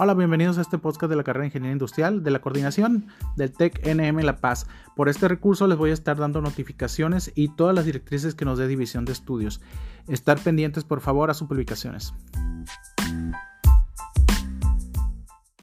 Hola, bienvenidos a este podcast de la carrera de Ingeniería Industrial de la coordinación del TEC NM La Paz. Por este recurso les voy a estar dando notificaciones y todas las directrices que nos dé División de Estudios. Estar pendientes por favor a sus publicaciones.